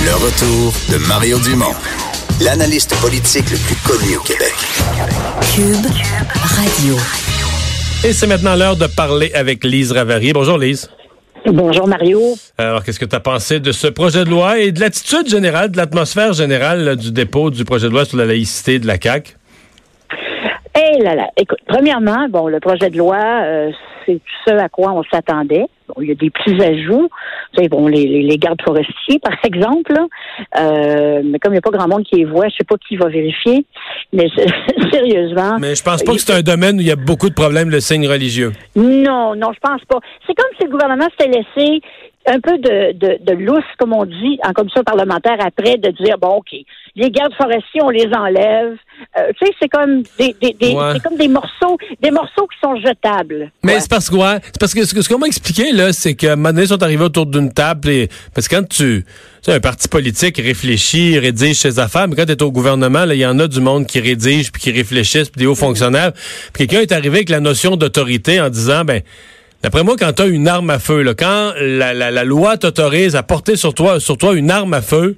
Le retour de Mario Dumont, l'analyste politique le plus connu au Québec. Cube Radio. Et c'est maintenant l'heure de parler avec Lise Ravary. Bonjour Lise. Bonjour Mario. Alors, qu'est-ce que tu as pensé de ce projet de loi et de l'attitude générale, de l'atmosphère générale là, du dépôt du projet de loi sur la laïcité de la CAQ? Eh là là, écoute, premièrement, bon, le projet de loi, euh, c'est ce à quoi on s'attendait. Bon, il y a des petits ajouts, sais, bon, les, les, les gardes forestiers, par exemple, là. Euh, mais comme il n'y a pas grand monde qui les voit, je sais pas qui va vérifier. Mais sérieusement. Mais je pense pas que c'est un domaine où il y a beaucoup de problèmes, le signe religieux. Non, non, je pense pas. C'est comme si le gouvernement s'était laissé un peu de, de, de lousse, comme on dit, en commission parlementaire après, de dire bon, OK, les gardes forestiers, on les enlève. Euh, tu sais, c'est comme des, des, des Ouais. c'est comme des morceaux, des morceaux qui sont jetables. Mais Ouais. c'est parce que, ouais, c'est parce que ce, que- ce qu'on m'a expliqué, là, c'est moment donné, ils sont arrivés autour d'une table et, parce que quand tu, tu sais, un parti politique réfléchit, rédige ses affaires, mais quand t'es au gouvernement, là, il y en a du monde qui rédige puis qui réfléchissent puis des hauts fonctionnaires. Puis quelqu'un est arrivé avec la notion d'autorité en disant, ben, D'après moi, quand tu as une arme à feu, là, quand la, la, la loi t'autorise à porter sur toi, sur toi une arme à feu,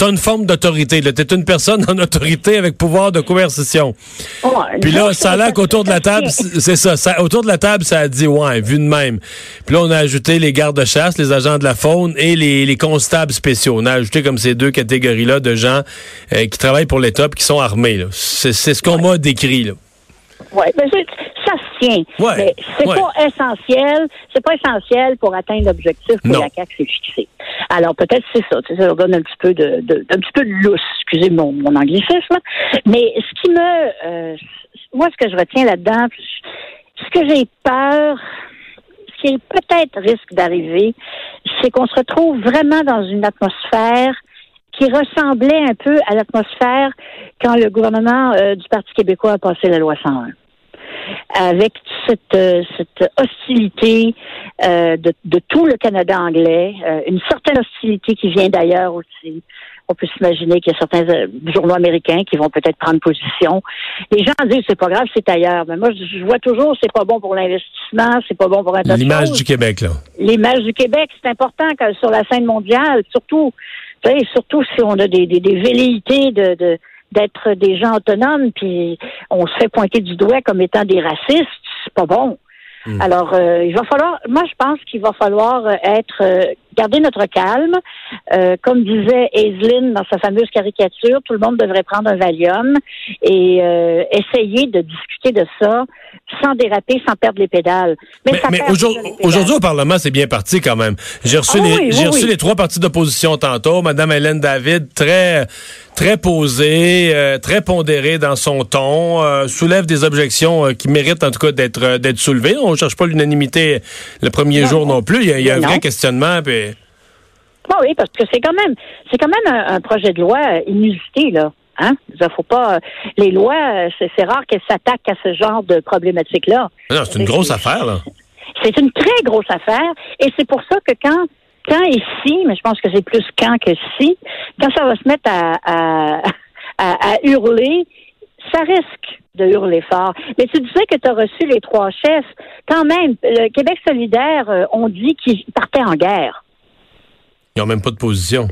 tu as une forme d'autorité. Tu es une personne en autorité avec pouvoir de coercition. Ouais, Puis là, ça a l'air qu'autour de la table, c'est ça, ça. Autour de la table, ça a dit, ouais, vu de même. Puis là, on a ajouté les gardes-chasse, les agents de la faune et les, les constables spéciaux. On a ajouté comme ces deux catégories-là de gens euh, qui travaillent pour l'État puis qui sont armés. C'est ce qu'on m'a décrit. Là. Ouais, mais Ouais, Mais c'est ouais. pas essentiel. C'est pas essentiel pour atteindre l'objectif que la CAQ s'est fixé. Alors peut-être c'est ça. Tu sais, ça leur donne un petit peu de, de un petit peu de lousse. Excusez mon, mon anglicisme. Mais ce qui me, euh, moi, ce que je retiens là-dedans, ce que j'ai peur, ce qui peut-être risque d'arriver, c'est qu'on se retrouve vraiment dans une atmosphère qui ressemblait un peu à l'atmosphère quand le gouvernement euh, du Parti québécois a passé la loi 101 avec cette, euh, cette hostilité euh, de, de tout le Canada anglais, euh, une certaine hostilité qui vient d'ailleurs aussi. On peut s'imaginer qu'il y a certains euh, journaux américains qui vont peut-être prendre position. Les gens disent c'est pas grave, c'est ailleurs. Mais moi, je, je vois toujours c'est pas bon pour l'investissement, c'est pas bon pour un L'image du Québec, là. l'image du Québec, c'est important sur la scène mondiale, surtout, surtout si on a des, des, des velléités de, de d'être des gens autonomes, puis on se fait pointer du doigt comme étant des racistes, c'est pas bon. Alors, euh, il va falloir, moi je pense qu'il va falloir euh, être, euh, garder notre calme. Euh, comme disait Aislinn dans sa fameuse caricature, tout le monde devrait prendre un Valium et euh, essayer de discuter de ça sans déraper, sans perdre les pédales. Mais, mais aujourd- aujourd'hui, au Parlement, c'est bien parti quand même. J'ai reçu, Ah les, oui, j'ai oui, reçu oui. les trois partis d'opposition tantôt. Madame Hélène David, très, très posée, euh, très pondérée dans son ton, euh, soulève des objections euh, qui méritent en tout cas d'être euh, d'être soulevées. On cherche pas l'unanimité le premier Non. jour non plus. Il y a, il y a un Non. vrai questionnement. puis- Ah oui, parce que c'est quand même, c'est quand même un, un projet de loi euh, inusité là. Hein? Faut pas. euh, Les lois, euh, c'est rare qu'elles s'attaquent à ce genre de problématique-là. non, c'est une grosse affaire. Là. C'est une très grosse affaire, et c'est pour ça que quand, quand ici, mais je pense que c'est plus quand que si, quand ça va se mettre à, à, à, à hurler, ça risque de hurler fort. Mais tu disais que tu as reçu les trois chefs. Quand même, le Québec solidaire, on dit qu'ils partaient en guerre. Ils ont même pas de position.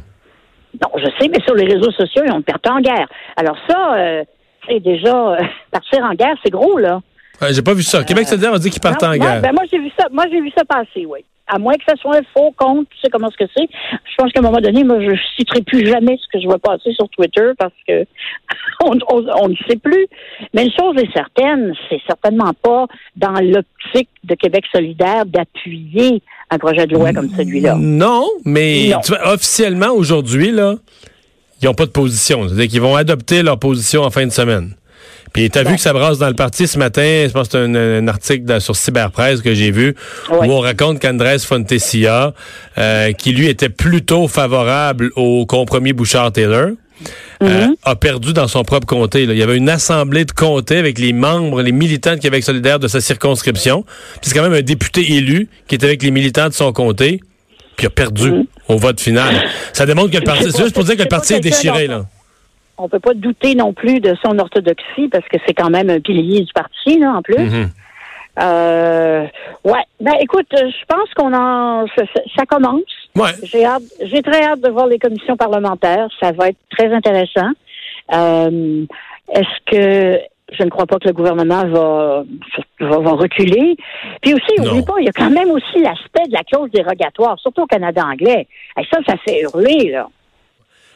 Non, je sais, mais sur les réseaux sociaux, ils ont perdu en guerre. Alors ça, euh, c'est déjà euh, partir en guerre, c'est gros, là. Ouais, J'ai pas vu ça. Québec solidaire a dit qu'ils partent Non, en guerre. ben, moi, j'ai vu ça. Moi, j'ai vu ça passer, oui. À moins que ce soit un faux compte, tu sais comment ce que c'est. Je pense qu'à un moment donné, moi, je citerai plus jamais ce que je vois passer sur Twitter parce que on, on, on ne sait plus. Mais une chose est certaine, c'est certainement pas dans l'optique de Québec solidaire d'appuyer un projet de loi comme celui-là. Non, mais Non. tu vois, officiellement aujourd'hui, là, ils n'ont pas de position. C'est-à-dire qu'ils vont adopter leur position en fin de semaine. Puis tu as vu que ça brasse dans le parti ce matin. Je pense que c'est un, un, article dans- sur Cyberpresse que j'ai vu Ouais. où on raconte qu'Andrés Fontesilla, euh, qui lui était plutôt favorable au compromis Bouchard-Taylor, euh, a perdu dans son propre comté. là. Il y avait une assemblée de comté avec les membres, les militants de Québec solidaire de sa circonscription. Puis c'est quand même un député élu qui était avec les militants de son comté, puis a perdu au vote final. Ça démontre que le parti... C'est juste pour dire que le parti est déchiré, là. On peut pas douter non plus de son orthodoxie parce que c'est quand même un pilier du parti, là, en plus. Mhm. Euh, ouais. Ben, écoute, euh, je pense qu'on en, ça, commence. Ouais. J'ai hâte, j'ai très hâte de voir les commissions parlementaires. Ça va être très intéressant. Euh, est-ce que je ne crois pas que le gouvernement va, va, va reculer. Puis aussi, Non. oublie pas, il y a quand même aussi l'aspect de la clause dérogatoire, surtout au Canada anglais. Et ça, ça fait hurler, là.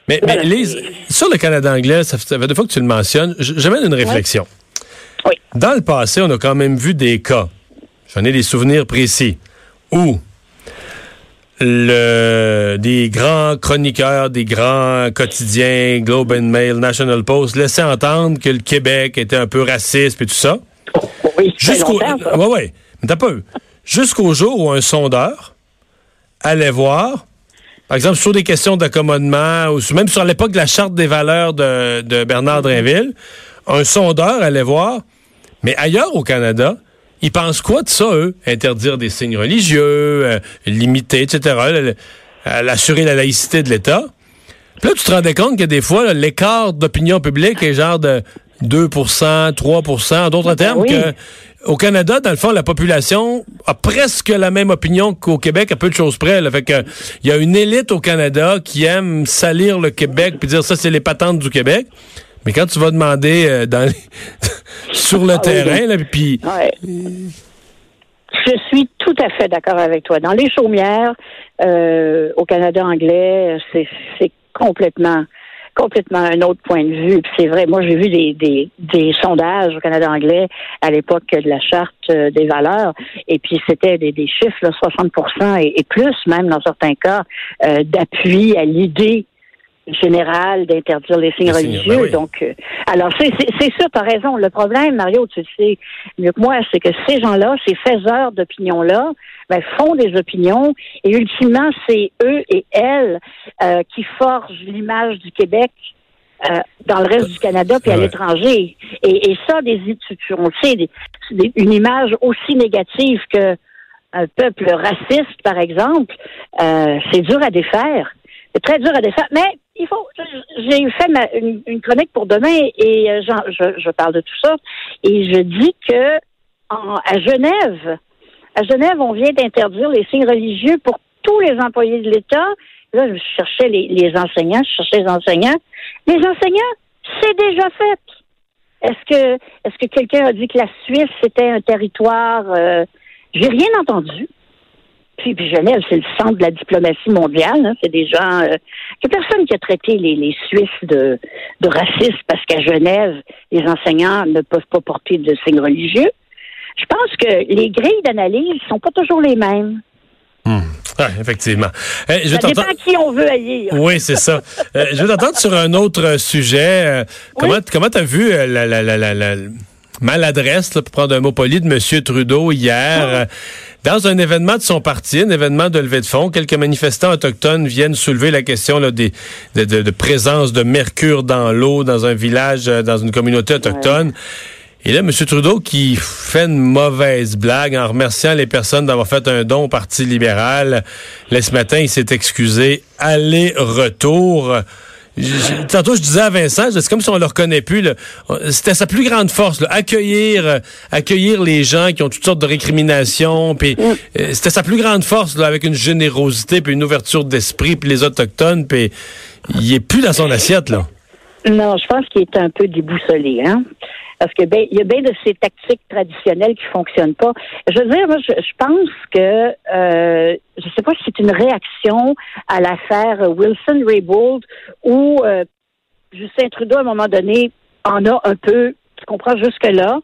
Mais, Lise, sur le Canada anglais, ça fait, deux fois que tu le mentionnes, j'amène une réflexion. Oui. Dans le passé, on a quand même vu des cas, j'en ai des souvenirs précis, où le, des grands chroniqueurs, des grands quotidiens, Globe and Mail, National Post, laissaient entendre que le Québec était un peu raciste et tout ça. Oui, Jusqu'au ouais, ouais. Mais t'as peu. Jusqu'au jour où un sondeur allait voir, par exemple, sur des questions d'accommodement, ou même sur l'époque de la charte des valeurs de, de Bernard Drinville, un sondeur allait voir, mais ailleurs au Canada, ils pensent quoi de ça, eux? Interdire des signes religieux, euh, limiter, etc., le- le- euh, assurer la laïcité de l'État. Puis là, tu te rendais compte que des fois, l'écart d'opinion publique est genre de 2% 3% en d'autres termes, oui. que au Canada, dans le fond, la population a presque la même opinion qu'au Québec, à peu de choses près. Là. Fait que il y a une élite au Canada qui aime salir le Québec puis dire ça, c'est les patentes du Québec. Mais quand tu vas demander euh, dans les- sur le Ah oui, terrain, là, puis Ouais. Je suis tout à fait d'accord avec toi. Dans les chaumières, euh, au Canada anglais, c'est complètement complètement un autre point de vue. C'est vrai, moi j'ai vu des sondages au Canada anglais à l'époque de la charte euh, des valeurs, et puis c'était des, des chiffres, là, 60 et, et plus même dans certains cas, euh, d'appui à l'idée générale d'interdire les signes Les signes, religieux. ben oui. Donc, euh, alors c'est c'est- c'est sûr, tu as raison. Le problème, Mario, tu le sais mieux que moi, c'est que ces gens-là, ces faiseurs d'opinion-là, ben, font des opinions et ultimement, c'est eux et elles euh, qui forgent l'image du Québec euh, dans le reste du Canada puis à Ouais. l'étranger. Et, et ça, des, on sait, des- des- une image aussi négative que un peuple raciste, par exemple, euh, c'est dur à défaire. C'est très dur à défaire. Mais il faut. J'ai fait ma- une, chronique pour demain et euh, je, je parle de tout ça. Et je dis que en- à Genève, à Genève, on vient d'interdire les signes religieux pour tous les employés de l'État. Là, je cherchais les, les enseignants, je cherchais les enseignants. Les enseignants, c'est déjà fait. Est-ce que est-ce que quelqu'un a dit que la Suisse c'était un territoire euh, J'ai rien entendu. Puis, puis Genève, c'est le centre de la diplomatie mondiale. hein. C'est des gens. euh, Il n'y a personne qui a traité les, les Suisses de, de racistes parce qu'à Genève, les enseignants ne peuvent pas porter de signes religieux. Je pense que les grilles d'analyse sont pas toujours les mêmes. Ouais, effectivement. Eh, je Ça dépend qui on veut aller. Oui, c'est ça. Euh, je vais t'entendre sur un autre euh, sujet. Euh, Comment comment t'as vu euh, la, la, la, la, la maladresse, là, pour prendre un mot poli, de M. Trudeau hier? Euh, dans un événement de son parti, un événement de levée de fonds, quelques manifestants autochtones viennent soulever la question là, des, de, de- de présence de mercure dans l'eau dans un village, euh, dans une communauté autochtone. Et là, M. Trudeau qui fait une mauvaise blague en remerciant les personnes d'avoir fait un don au Parti libéral. Là, ce matin, il s'est excusé. Aller-retour. Tantôt, je disais à Vincent, c'est comme si on le reconnaît plus. C'était sa plus grande force, là, accueillir, euh, accueillir les gens qui ont toutes sortes de récriminations. Puis euh, c'était sa plus grande force, là, avec une générosité, puis une ouverture d'esprit, puis les autochtones. Puis il est plus dans son assiette là. Non, je pense qu'il est un peu déboussolé, hein. Parce que ben, il y a bien de ces tactiques traditionnelles qui fonctionnent pas. Je veux dire, moi, je, je pense que euh, je sais pas si c'est une réaction à l'affaire Wilson Raybould où euh, Justin Trudeau, à un moment donné, en a un peu comprends jusque-là.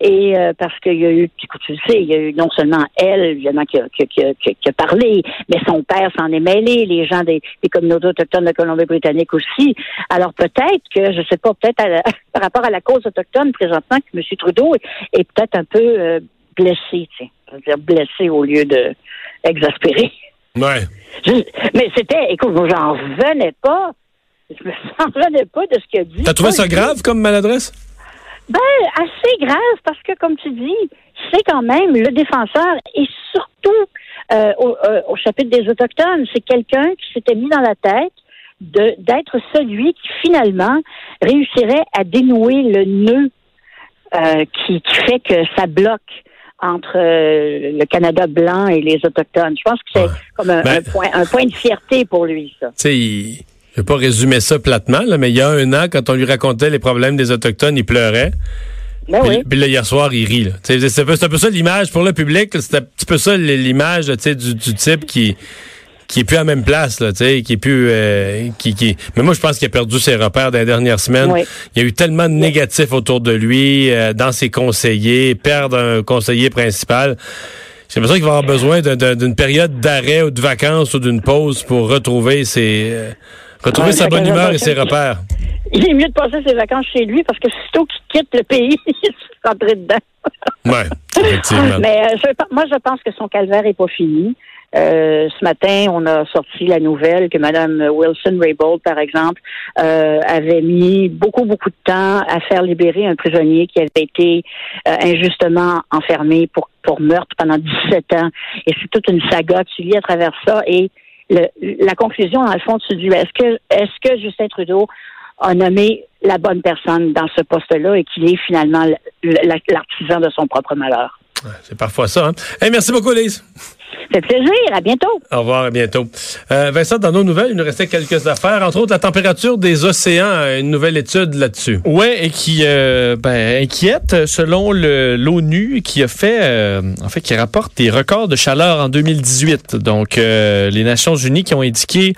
Et euh, parce qu'il y a eu, écoute, tu le sais, il y a eu non seulement elle, évidemment, qui a, qui, a, qui, qui a parlé, mais son père s'en est mêlé, les gens des, des communautés autochtones de Colombie-Britannique aussi. Alors peut-être que, je sais pas, peut-être par rapport à la cause autochtone présentement, que M. Trudeau est, est peut-être un peu euh, blessé, tu sais. Je veux dire blessé au lieu de exaspéré. Ouais. Je- mais c'était, écoute, j'en revenais pas. Je me j'en revenais pas de ce qu'il a dit. T'as trouvé ça grave comme maladresse? Ben, assez grave parce que, comme tu dis, c'est quand même le défenseur et surtout euh, au, euh, au chapitre des Autochtones, c'est quelqu'un qui s'était mis dans la tête de d'être celui qui finalement réussirait à dénouer le nœud euh, qui, qui fait que ça bloque entre euh, le Canada blanc et les Autochtones. Je pense que c'est Ouais. comme un, Ben- un point, un point de fierté pour lui, ça. Tu sais, il- je vais pas résumer ça platement, là, mais il y a un an, quand on lui racontait les problèmes des Autochtones, il pleurait. Ben Puis, oui. puis là, hier soir, il rit. C'est un, peu- c'est ça l'image pour le public. C'est un petit peu ça l'image du, du type qui qui est plus à la même place, là, tu sais, qui est plus, euh, qui, qui. Mais moi, je pense qu'il a perdu ses repères dans les dernières semaines. Oui. Il y a eu tellement de négatifs autour de lui, euh, dans ses conseillers, perdre un conseiller principal. J'ai l'impression qu'il va avoir besoin d'un- d'un- d'une période d'arrêt ou de vacances ou d'une pause pour retrouver ses, euh, retrouver Ouais, sa bonne humeur et ses repères. Il est mieux de passer ses vacances chez lui parce que sitôt qu'il quitte le pays, il se rentrer dedans. Ouais, effectivement. Mais euh, je- moi, je pense que son calvaire est pas fini. Euh, ce matin, on a sorti la nouvelle que Mme Wilson-Raybould, par exemple, euh, avait mis beaucoup, beaucoup de temps à faire libérer un prisonnier qui avait été euh, injustement enfermé pour, pour meurtre pendant 17 ans. Et c'est toute une saga, tu lis à travers ça. Et la conclusion, dans le fond, tu dis, est-ce que, est-ce que Justin Trudeau a nommé la bonne personne dans ce poste-là et qu'il est finalement l'artisan de son propre malheur? C'est parfois ça. Hein? Merci beaucoup, Lise. Ça fait plaisir. À bientôt. Au revoir, à bientôt. Euh, Vincent, dans nos nouvelles, il nous restait quelques affaires, entre autres la température des océans, une nouvelle étude là-dessus. Ouais, et qui euh, ben, inquiète selon l'ONU qui a fait euh, en fait qui rapporte des records de chaleur en 2018. Donc euh, les Nations Unies qui ont indiqué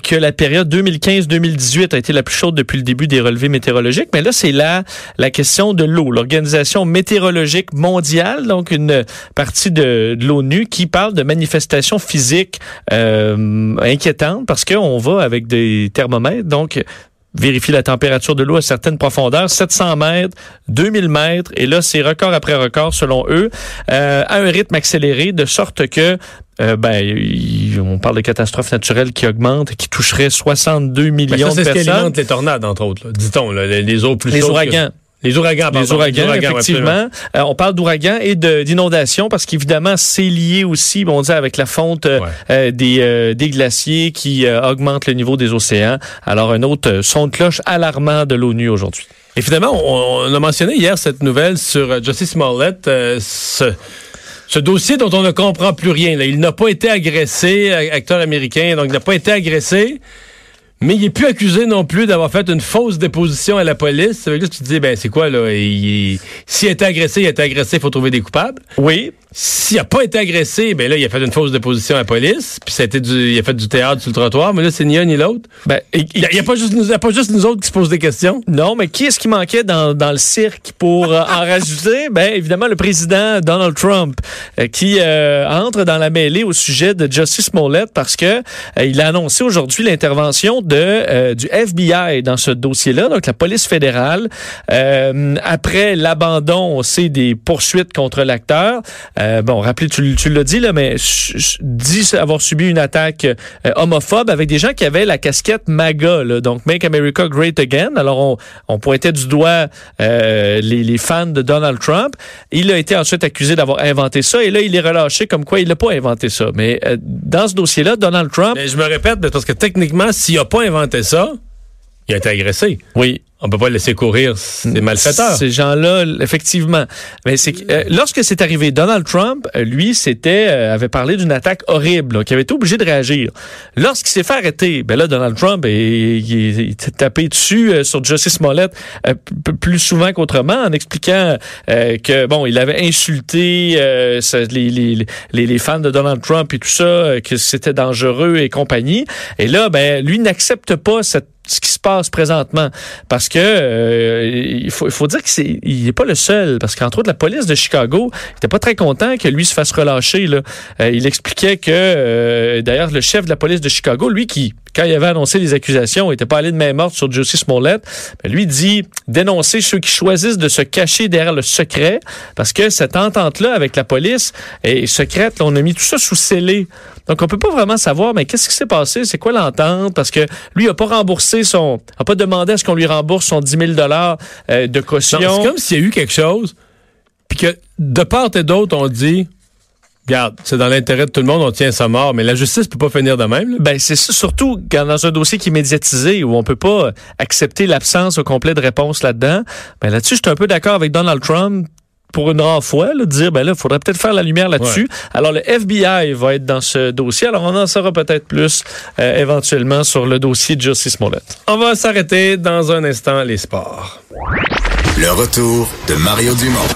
que la période 2015-2018 a été la plus chaude depuis le début des relevés météorologiques. Mais là, c'est là la question de l'eau. L'Organisation météorologique mondiale, donc une partie de, de l'ONU, qui parle de manifestations physiques euh, inquiétantes parce qu'on va avec des thermomètres. Donc, vérifier la température de l'eau à certaines profondeurs, 700 mètres, 2000 mètres, et là, c'est record après record, selon eux, euh, à un rythme accéléré, de sorte que, euh, ben, on parle de catastrophes naturelles qui augmentent et qui toucheraient 62 Ben, millions c'est de ce qui personnes. alimente les tornades, entre autres, dit-on, les, les eaux plus Les que- ouragans. Les ouragans, pardon. Les ouragans, ouais, effectivement. absolument. Euh, on parle d'ouragans et d'inondations parce qu'évidemment, c'est lié aussi, bon, on dit, avec la fonte euh, Ouais. euh, des, euh, des glaciers qui augmentent le niveau des océans. Alors, un autre son de cloche alarmant de l'ONU aujourd'hui. Et finalement, on, on a mentionné hier cette nouvelle sur Jussie Smollett, ce, ce dossier dont on ne comprend plus rien. là. Il n'a pas été agressé, acteur américain, donc il n'a pas été agressé. Mais il est plus accusé non plus d'avoir fait une fausse déposition à la police. Ça veut dire que tu te dis, ben c'est quoi là? Il- S'il a été agressé, il a été agressé, il faut trouver des coupables. Oui, S'il n'a pas été agressé, ben là, il a fait une fausse déposition à la police, puis ça a été du, il a fait du théâtre sur le trottoir, mais là, c'est ni un ni l'autre. ben, Il n'y a, pas juste nous- a pas juste nous autres qui se posent des questions. Non, mais qui est-ce qui manquait dans, dans le cirque pour euh, en rajouter? Ben, évidemment, le président Donald Trump, euh, qui euh, entre dans la mêlée au sujet de Justice Smollett parce que il a annoncé aujourd'hui l'intervention de euh, du FBI dans ce dossier-là, donc la police fédérale. Euh, après l'abandon, on sait, des poursuites contre l'acteur. Euh, bon, rappelez, tu, tu l'as dit, là, mais dit avoir subi une attaque euh, homophobe avec des gens qui avaient la casquette MAGA, là, donc Make America Great Again. Alors, on, on pointait du doigt euh, les, les fans de Donald Trump. Il a été ensuite accusé d'avoir inventé ça, et là, il est relâché comme quoi il n'a pas inventé ça. Mais dans ce dossier-là, Donald Trump... Mais je me répète, parce que techniquement, s'il n'a pas inventé ça, il a été agressé. Oui, On peut pas laisser courir, c'est malfaiteur. Ces gens-là, effectivement. Mais c'est que, euh, lorsque c'est arrivé, Donald Trump, euh, lui, c'était euh, avait parlé d'une attaque horrible, qui avait été obligé de réagir. Lorsqu'il s'est fait arrêter, ben là, Donald Trump, il, s'est tapé dessus euh, sur Justice Smollett euh, plus souvent qu'autrement, en expliquant euh, que bon, il avait insulté euh, les, les, les, les fans de Donald Trump et tout ça, que c'était dangereux et compagnie. Et là, ben, lui n'accepte pas cette ce qui se passe présentement. Parce que euh, il, faut, il faut dire qu'il n'est pas le seul. Parce qu'entre autres, la police de Chicago n'était pas très content que lui se fasse relâcher. Là. Euh, il expliquait que, euh, d'ailleurs, le chef de la police de Chicago, lui qui quand il avait annoncé les accusations, il n'était pas allé de main morte sur Jussie Smollett. Mais lui dit dénoncer ceux qui choisissent de se cacher derrière le secret, parce que cette entente-là avec la police est secrète. on a mis tout ça sous scellé. Donc, on peut pas vraiment savoir, mais qu'est-ce qui s'est passé? C'est quoi l'entente? Parce que lui, il n'a pas remboursé son, a pas demandé à ce qu'on lui rembourse son 10 000 dollars euh, de caution. C'est comme s'il y a eu quelque chose, puis que de part et d'autre, on dit, Regarde, c'est dans l'intérêt de tout le monde, on tient sa mort, mais la justice peut pas finir de même. Ben c'est surtout dans un dossier qui est médiatisé où on peut pas accepter l'absence au complet de réponse là-dedans. Ben là-dessus, je suis un peu d'accord avec Donald Trump pour une rare fois, là, dire ben là, il faudrait peut-être faire la lumière là-dessus. Alors le FBI va être dans ce dossier. Alors on en saura peut-être plus euh, éventuellement sur le dossier de Justice Smollett. On va s'arrêter dans un instant les sports. Le retour de Mario Dumont.